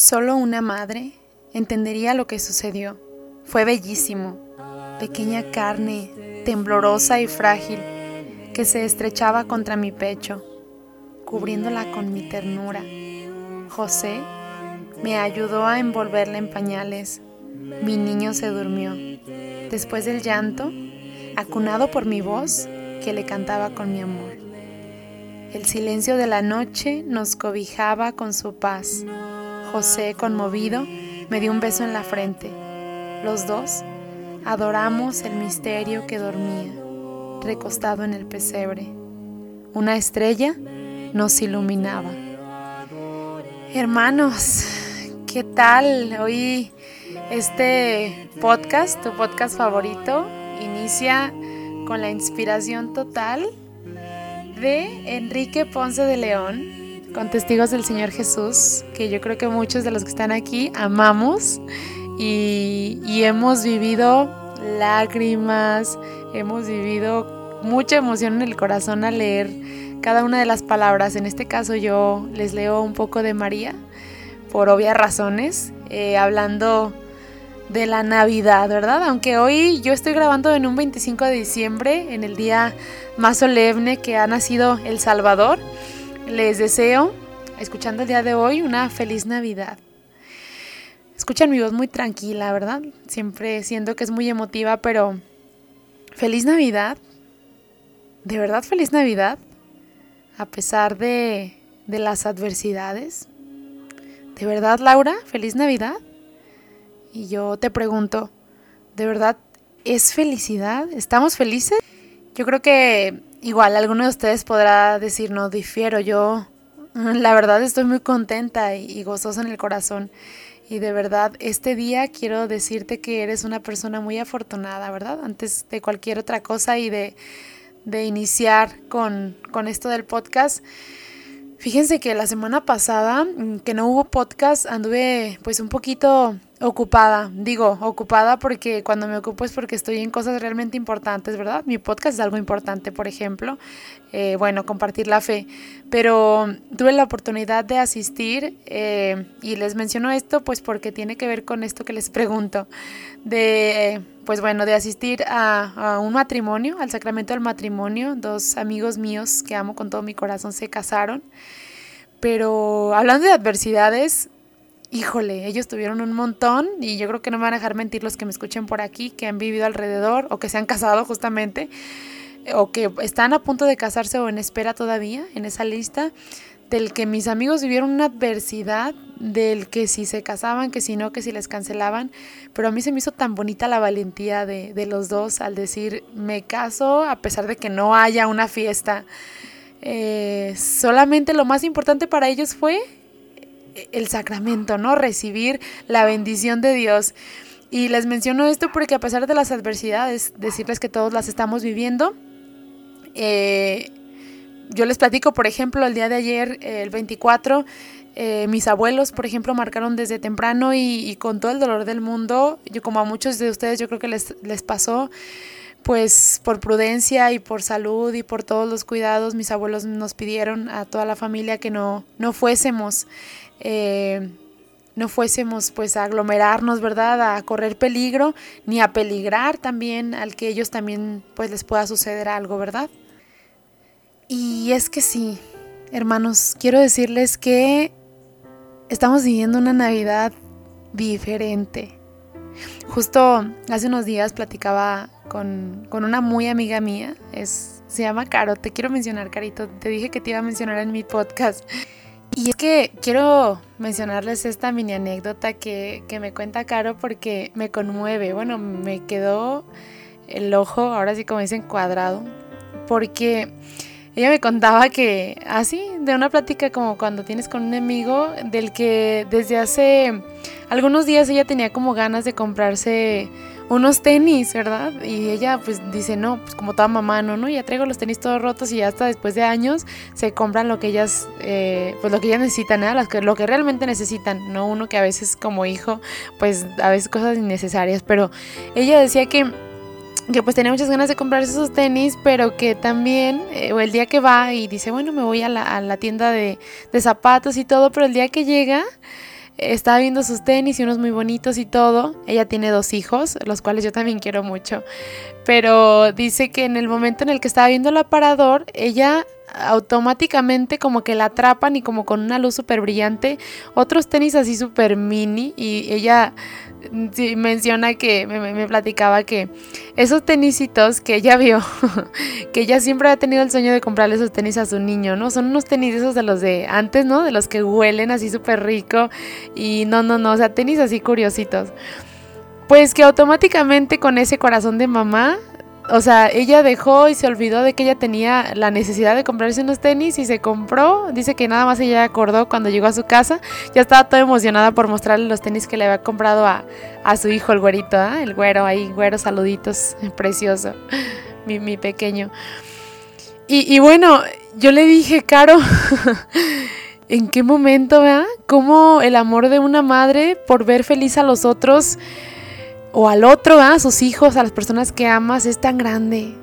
Solo una madre entendería lo que sucedió. Fue bellísimo, pequeña carne, temblorosa y frágil, que se estrechaba contra mi pecho, cubriéndola con mi ternura. José me ayudó a envolverla en pañales. Mi niño se durmió. Después del llanto, acunado por mi voz, que le cantaba con mi amor. El silencio de la noche nos cobijaba con su paz. José, conmovido, me dio un beso en la frente. Los dos adoramos el misterio que dormía, recostado en el pesebre. Una estrella nos iluminaba. Hermanos, ¿qué tal? Hoy este podcast, tu podcast favorito, inicia con la inspiración total de Enrique Ponce de León, con testigos del Señor Jesús, que yo creo que muchos de los que están aquí amamos y, hemos vivido lágrimas, hemos vivido mucha emoción en el corazón al leer cada una de las palabras. En este caso yo les leo un poco de María, por obvias razones, eh, hablando de la Navidad, ¿verdad? Aunque hoy yo estoy grabando en un 25 de diciembre, en el día más solemne que ha nacido El Salvador, les deseo, escuchando el día de hoy, una feliz Navidad. Escuchan mi voz muy tranquila, ¿verdad? Siempre siento que es muy emotiva, pero feliz Navidad. ¿De verdad feliz Navidad? A pesar de, de las adversidades. ¿De verdad, Laura? ¿Feliz Navidad? Y yo te pregunto, ¿de verdad es felicidad? ¿Estamos felices? Yo creo que igual alguno de ustedes podrá decir, no, difiero, yo la verdad estoy muy contenta y gozosa en el corazón. Y de verdad, este día quiero decirte que eres una persona muy afortunada, ¿verdad? Antes de cualquier otra cosa y de, de iniciar con, con esto del podcast. Fíjense que la semana pasada, mm, que no hubo podcast, anduve pues un poquito ocupada. Digo, ocupada porque cuando me ocupo es porque estoy en cosas realmente importantes, ¿verdad? Mi podcast es algo importante, por ejemplo. Eh, bueno, compartir la fe. Pero tuve la oportunidad de asistir eh, y les menciono esto pues porque tiene que ver con esto que les pregunto. De, pues bueno, de asistir a, a un matrimonio, al sacramento del matrimonio. Dos amigos míos que amo con todo mi corazón se casaron. Pero hablando de adversidades, híjole, ellos tuvieron un montón y yo creo que no me van a dejar mentir los que me escuchen por aquí, que han vivido alrededor o que se han casado justamente o que están a punto de casarse o en espera todavía en esa lista, del que mis amigos vivieron una adversidad, del que si se casaban, que si no, que si les cancelaban, pero a mí se me hizo tan bonita la valentía de, de los dos al decir, me caso a pesar de que no haya una fiesta. Eh, solamente lo más importante para ellos fue el sacramento, ¿no? Recibir la bendición de Dios. Y les menciono esto porque a pesar de las adversidades, decirles que todos las estamos viviendo, eh, yo les platico, por ejemplo, el día de ayer, el 24, eh, mis abuelos, por ejemplo, marcaron desde temprano y, con todo el dolor del mundo, yo como a muchos de ustedes yo creo que les, les pasó, pues por prudencia y por salud y por todos los cuidados, mis abuelos nos pidieron a toda la familia que no, no fuésemos eh, no fuésemos pues a aglomerarnos, ¿verdad? A correr peligro, ni a peligrar también al que ellos también pues les pueda suceder algo, ¿verdad? Y es que sí, hermanos, quiero decirles que estamos viviendo una Navidad diferente. Justo hace unos días platicaba con, con, una muy amiga mía, es, se llama Caro, te quiero mencionar, Carito, te dije que te iba a mencionar en mi podcast. Y es que quiero mencionarles esta mini anécdota que, me cuenta Caro porque me conmueve. Bueno, me quedó el ojo, ahora sí como dicen, cuadrado. Porque ella me contaba que así, de una plática como cuando tienes con un amigo, del que desde hace algunos días ella tenía como ganas de comprarse unos tenis, ¿verdad? Y ella pues dice, no, pues como toda mamá, no, no, ya traigo los tenis todos rotos y hasta después de años se compran lo que ellas, eh, pues lo que ellas necesitan, ¿eh? Las que, lo que realmente necesitan, no uno que a veces como hijo, pues a veces cosas innecesarias, pero ella decía que que pues tenía muchas ganas de comprarse esos tenis, pero que también, eh, o el día que va y dice, bueno, me voy a la, tienda de, de zapatos y todo, pero el día que llega, estaba viendo sus tenis y unos muy bonitos y todo. Ella tiene dos hijos, los cuales yo también quiero mucho. Pero dice que en el momento en el que estaba viendo el aparador, ella automáticamente como que la atrapan y como con una luz súper brillante, otros tenis así súper mini y ella menciona que me, platicaba que esos tenisitos que ella vio, que ella siempre ha tenido el sueño de comprarle esos tenis a su niño, ¿no? Son unos tenis de los de antes, ¿no? De los que huelen así súper rico y no, no, no, o sea, tenis así curiositos. Pues que automáticamente con ese corazón de mamá o sea, ella dejó y se olvidó de que ella tenía la necesidad de comprarse unos tenis y se compró. Dice que nada más ella acordó cuando llegó a su casa. Ya estaba toda emocionada por mostrarle los tenis que le había comprado a, su hijo, el güerito, ¿eh? el güero ahí, güero, saluditos, precioso, mi, mi pequeño. Y, y, bueno, yo le dije, Caro, ¿en qué momento, ¿verdad? ¿Cómo el amor de una madre por ver feliz a los otros? O al otro, a sus hijos, a las personas que amas, es tan grande.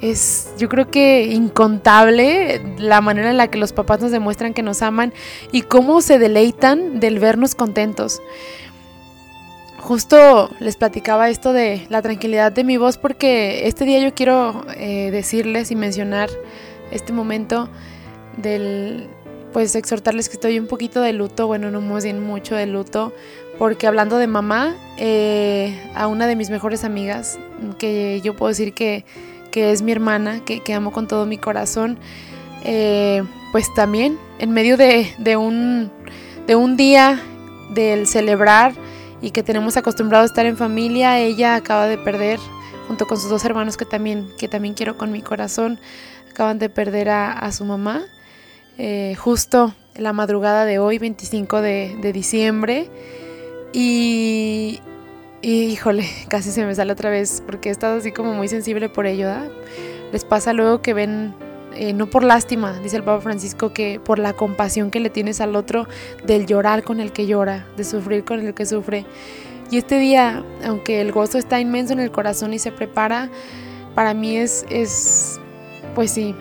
Es, yo creo que incontable la manera en la que los papás nos demuestran que nos aman y cómo se deleitan del vernos contentos. Justo les platicaba esto de la tranquilidad de mi voz porque este día yo quiero eh, decirles y mencionar este momento del, pues exhortarles que estoy un poquito de luto, bueno, no más bien mucho de luto porque hablando de mamá, eh, a una de mis mejores amigas, que yo puedo decir que, es mi hermana, que, amo con todo mi corazón, eh, pues también en medio de, un, de un día del celebrar y que tenemos acostumbrado a estar en familia, ella acaba de perder, junto con sus dos hermanos que también, que también quiero con mi corazón, acaban de perder a, su mamá, eh, justo la madrugada de hoy, 25 de, de diciembre. Y, híjole, casi se me sale otra vez porque he estado así como muy sensible por ello. Les pasa luego que ven, eh, no por lástima, dice el Papa Francisco, que por la compasión que le tienes al otro, del llorar con el que llora, de sufrir con el que sufre. Y este día, aunque el gozo está inmenso en el corazón y se prepara, para mí es, es pues sí,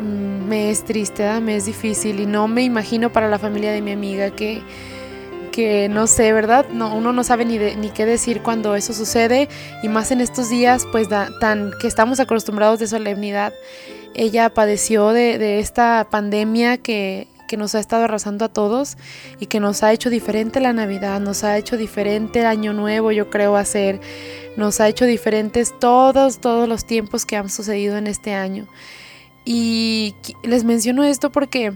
mm, me es triste, me es difícil y no me imagino para la familia de mi amiga que que no sé, ¿verdad? No, uno no sabe ni, ni qué decir cuando eso sucede y más en estos días, pues tan que estamos acostumbrados de solemnidad. Ella padeció de, esta pandemia que, que nos ha estado arrasando a todos y que nos ha hecho diferente la Navidad, nos ha hecho diferente el Año Nuevo, yo creo hacer, nos ha hecho diferentes todos, todos los tiempos que han sucedido en este año. Y les menciono esto porque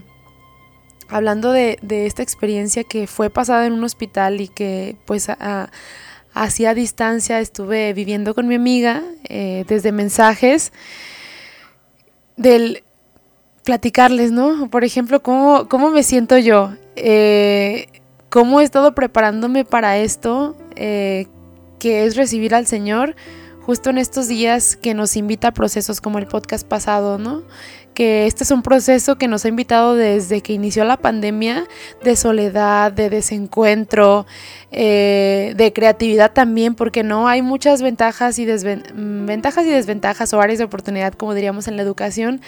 hablando de, esta experiencia que fue pasada en un hospital y que pues hacía distancia estuve viviendo con mi amiga eh, desde mensajes del platicarles, ¿no? Por ejemplo, cómo, cómo me siento yo, eh, cómo he estado preparándome para esto, eh, que es recibir al Señor justo en estos días que nos invita a procesos como el podcast pasado, ¿no? Que este es un proceso que nos ha invitado desde que inició la pandemia de soledad, de desencuentro, eh, de creatividad también, porque no hay muchas ventajas y, ventajas y desventajas o áreas de oportunidad, como diríamos en la educación,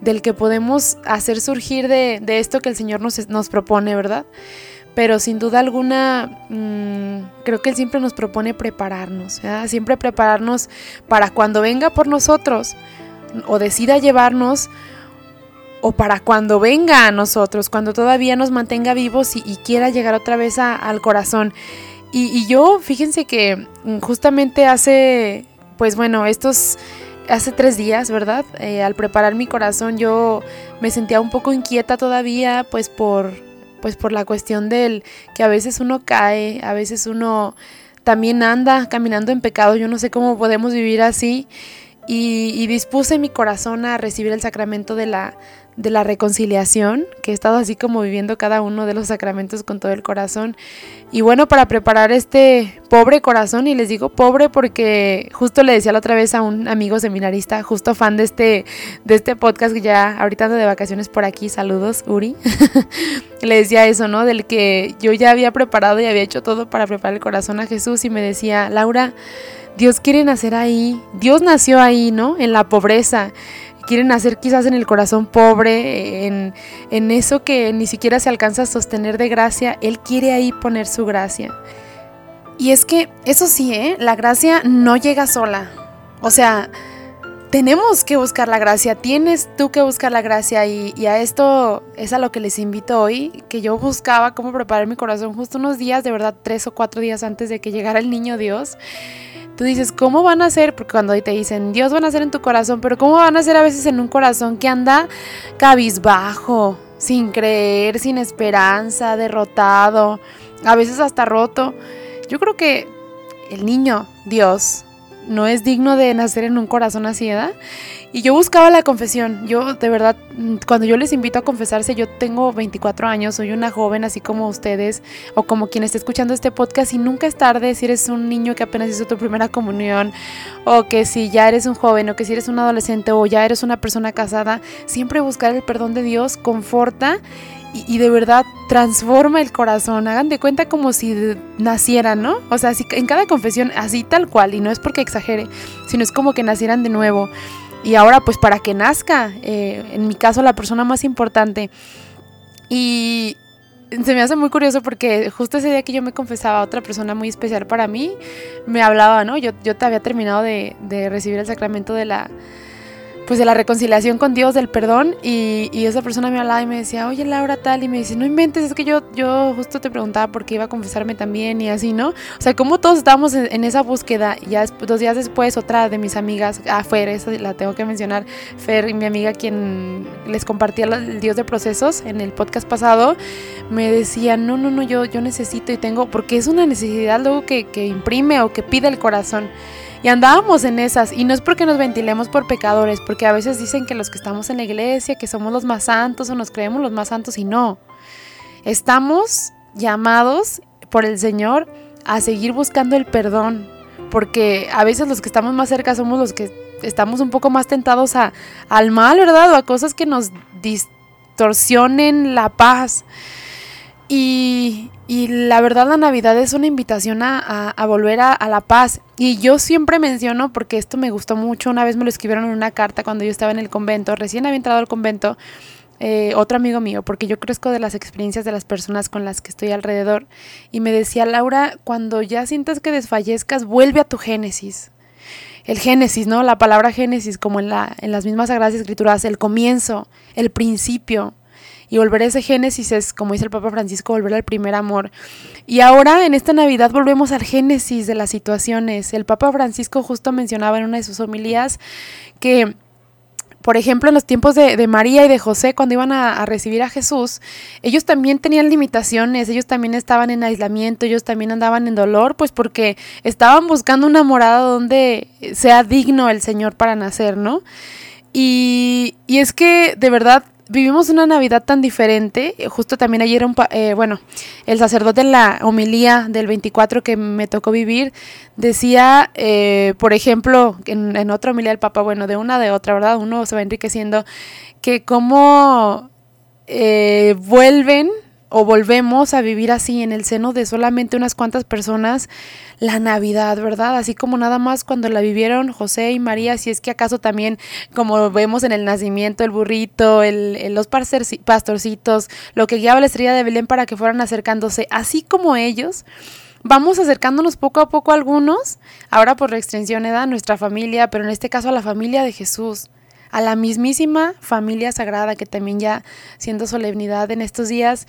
del que podemos hacer surgir de, esto que el Señor nos, nos propone, ¿verdad? pero sin duda alguna mm, creo que Él siempre nos propone prepararnos, siempre prepararnos para cuando venga por nosotros o decida llevarnos o para cuando venga a nosotros, cuando todavía nos mantenga vivos y, quiera llegar otra vez al corazón. Y, yo, fíjense que justamente hace, pues bueno, estos, hace tres días, ¿verdad? Eh, al preparar mi corazón yo me sentía un poco inquieta todavía, pues por, pues por la cuestión del que a veces uno cae, a veces uno también anda caminando en pecado, yo no sé cómo podemos vivir así. Y dispuse mi corazón a recibir el sacramento de la, de la reconciliación, que he estado así como viviendo cada uno de los sacramentos con todo el corazón. Y bueno, para preparar este pobre corazón, y les digo pobre porque justo le decía la otra vez a un amigo seminarista, justo fan de este, de este podcast que ya ahorita ando de vacaciones por aquí, saludos Uri, le decía eso, ¿no? Del que yo ya había preparado y había hecho todo para preparar el corazón a Jesús y me decía, Laura, Dios quiere nacer ahí, Dios nació ahí, ¿no? En la pobreza quieren nacer quizás en el corazón pobre, en, en eso que ni siquiera se alcanza a sostener de gracia, Él quiere ahí poner su gracia. Y es que, eso sí, ¿eh? la gracia no llega sola. O sea, tenemos que buscar la gracia, tienes tú que buscar la gracia y, y, a esto es a lo que les invito hoy, que yo buscaba cómo preparar mi corazón justo unos días, de verdad tres o cuatro días antes de que llegara el niño Dios. Tú dices, ¿cómo van a ser? Porque cuando te dicen, Dios van a ser en tu corazón, pero ¿cómo van a ser a veces en un corazón que anda cabizbajo, sin creer, sin esperanza, derrotado, a veces hasta roto? Yo creo que el niño, Dios, no es digno de nacer en un corazón así. Y yo buscaba la confesión. Yo, de verdad, cuando yo les invito a confesarse, yo tengo 24 años, soy una joven así como ustedes o como quien esté escuchando este podcast y nunca es tarde si eres un niño que apenas hizo tu primera comunión o que si ya eres un joven o que si eres un adolescente o ya eres una persona casada, siempre buscar el perdón de Dios conforta y, de verdad transforma el corazón. Hagan de cuenta como si nacieran, ¿no? O sea, si en cada confesión, así tal cual, y no es porque exagere, sino es como que nacieran de nuevo. Y ahora, pues para que nazca, eh, en mi caso, la persona más importante. Y se me hace muy curioso porque justo ese día que yo me confesaba a otra persona muy especial para mí, me hablaba, ¿no? Yo, yo te había terminado de, de recibir el sacramento de la pues de la reconciliación con Dios, del perdón, y, esa persona me hablaba y me decía, oye Laura tal, y me dice, no inventes, es que yo, yo justo te preguntaba por qué iba a confesarme también y así, ¿no? O sea, como todos estábamos en, esa búsqueda, y ya dos días después otra de mis amigas, ah, Fer, esa la tengo que mencionar, Fer, mi amiga quien les compartía el Dios de procesos en el podcast pasado, me decía, no, no, no, yo, yo necesito y tengo, porque es una necesidad luego que, que imprime o que pide el corazón. Y andábamos en esas, y no es porque nos ventilemos por pecadores, porque a veces dicen que los que estamos en la iglesia, que somos los más santos o nos creemos los más santos, y no. Estamos llamados por el Señor a seguir buscando el perdón, porque a veces los que estamos más cerca somos los que estamos un poco más tentados a, al mal, ¿verdad? O a cosas que nos distorsionen la paz. Y, la verdad la Navidad es una invitación a, volver a, la paz. Y yo siempre menciono, porque esto me gustó mucho, una vez me lo escribieron en una carta cuando yo estaba en el convento, recién había entrado al convento, eh, otro amigo mío, porque yo crezco de las experiencias de las personas con las que estoy alrededor, y me decía, Laura, cuando ya sientas que desfallezcas, vuelve a tu génesis. El génesis, ¿no? La palabra génesis, como en, la, en las mismas Sagradas Escrituras, el comienzo, el principio, y volver a ese génesis es, como dice el Papa Francisco, volver al primer amor. Y ahora en esta Navidad volvemos al génesis de las situaciones. El Papa Francisco justo mencionaba en una de sus homilías que por ejemplo, en los tiempos de, María y de José, cuando iban a, recibir a Jesús, ellos también tenían limitaciones, ellos también estaban en aislamiento, ellos también andaban en dolor, pues porque estaban buscando una morada donde sea digno el Señor para nacer, ¿no? Y, y es que de verdad vivimos una Navidad tan diferente. Justo también ayer, un, eh, bueno, el sacerdote en la homilía del 24 que me tocó vivir decía, eh, por ejemplo, en, en, otra homilía del Papa, bueno, de una de otra, ¿verdad? Uno se va enriqueciendo, que cómo eh, vuelven o volvemos a vivir así en el seno de solamente unas cuantas personas la Navidad, ¿verdad? Así como nada más cuando la vivieron José y María, si es que acaso también, como vemos en el nacimiento, el burrito, el, los pastorcitos, lo que guiaba la estrella de Belén para que fueran acercándose, así como ellos, vamos acercándonos poco a poco a algunos, ahora por la extensión edad, nuestra familia, pero en este caso a la familia de Jesús a la mismísima familia sagrada que también ya siendo solemnidad en estos días,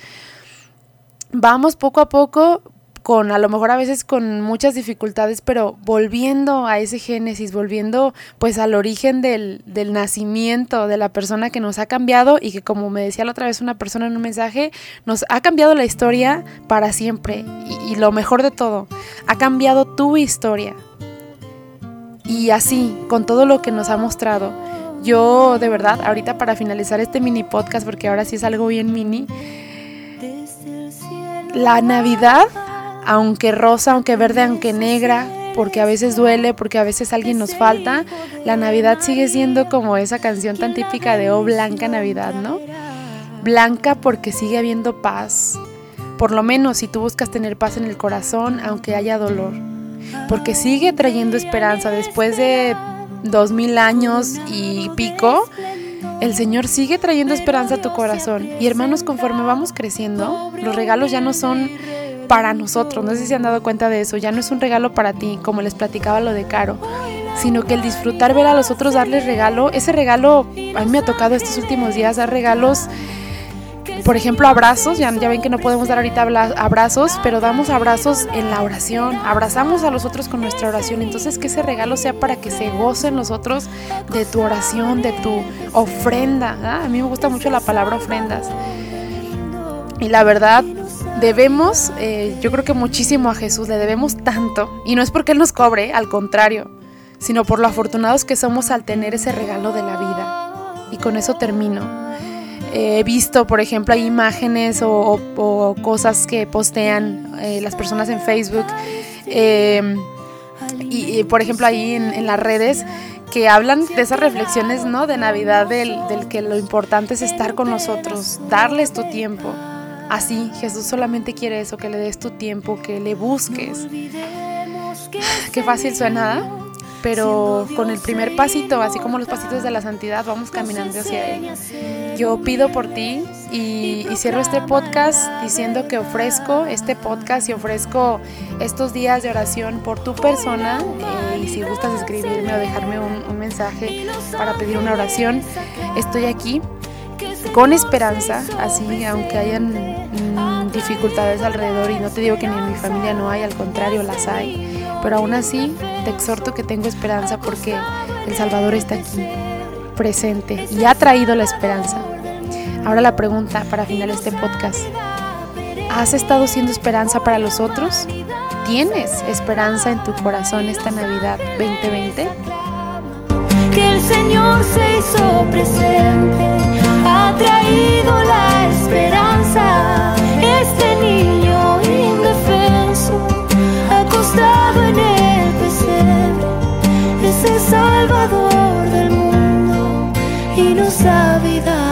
vamos poco a poco con a lo mejor a veces con muchas dificultades, pero volviendo a ese génesis, volviendo pues al origen del, del, nacimiento de la persona que nos ha cambiado y que como me decía la otra vez una persona en un mensaje, nos ha cambiado la historia para siempre y, y lo mejor de todo, ha cambiado tu historia. Y así, con todo lo que nos ha mostrado, yo de verdad, ahorita para finalizar este mini podcast, porque ahora sí es algo bien mini, la Navidad, aunque rosa, aunque verde, aunque negra, porque a veces duele, porque a veces alguien nos falta, la Navidad sigue siendo como esa canción tan típica de Oh Blanca Navidad, ¿no? Blanca porque sigue habiendo paz, por lo menos si tú buscas tener paz en el corazón, aunque haya dolor, porque sigue trayendo esperanza después de dos mil años y pico, el Señor sigue trayendo esperanza a tu corazón. Y hermanos, conforme vamos creciendo, los regalos ya no son para nosotros. No sé si han dado cuenta de eso. Ya no es un regalo para ti, como les platicaba lo de Caro, sino que el disfrutar ver a los otros darles regalo, ese regalo, a mí me ha tocado estos últimos días dar regalos por ejemplo, abrazos, ya, ven que no podemos dar ahorita abrazos, pero damos abrazos en la oración, abrazamos a los otros con nuestra oración, entonces que ese regalo sea para que se gocen los otros de tu oración, de tu ofrenda. A mí me gusta mucho la palabra ofrendas. Y la verdad, debemos, eh, yo creo que muchísimo a Jesús, le debemos tanto, y no es porque Él nos cobre, al contrario, sino por lo afortunados que somos al tener ese regalo de la vida. Y con eso termino he visto, por ejemplo, hay imágenes o, cosas que postean eh, las personas en Facebook em, y, por ejemplo ahí en, las redes que hablan de esas reflexiones ¿no? de Navidad del, que lo importante es estar con nosotros, darles tu tiempo. Así, Jesús solamente quiere eso, que le des tu tiempo, que le busques. Qué fácil suena, ¿eh? Pero con el primer pasito, así como los pasitos de la santidad, vamos caminando hacia Él. Yo pido por ti y, cierro este podcast diciendo que ofrezco este podcast y ofrezco estos días de oración por tu persona. eh, y si gustas escribirme o dejarme un, un mensaje para pedir una oración, estoy aquí con esperanza, así aunque hayan mm, dificultades alrededor y no te digo que ni en mi familia no hay, al contrario las hay pero aún así te exhorto que tengo esperanza porque el Salvador está aquí, presente y ha traído la esperanza. Ahora la pregunta para finalizar este podcast. ¿Has estado siendo esperanza para los otros? ¿Tienes esperanza en tu corazón esta Navidad 2020? Que el Señor se hizo presente, ha traído la esperanza. Este niño Salvador del mundo y nos da vida.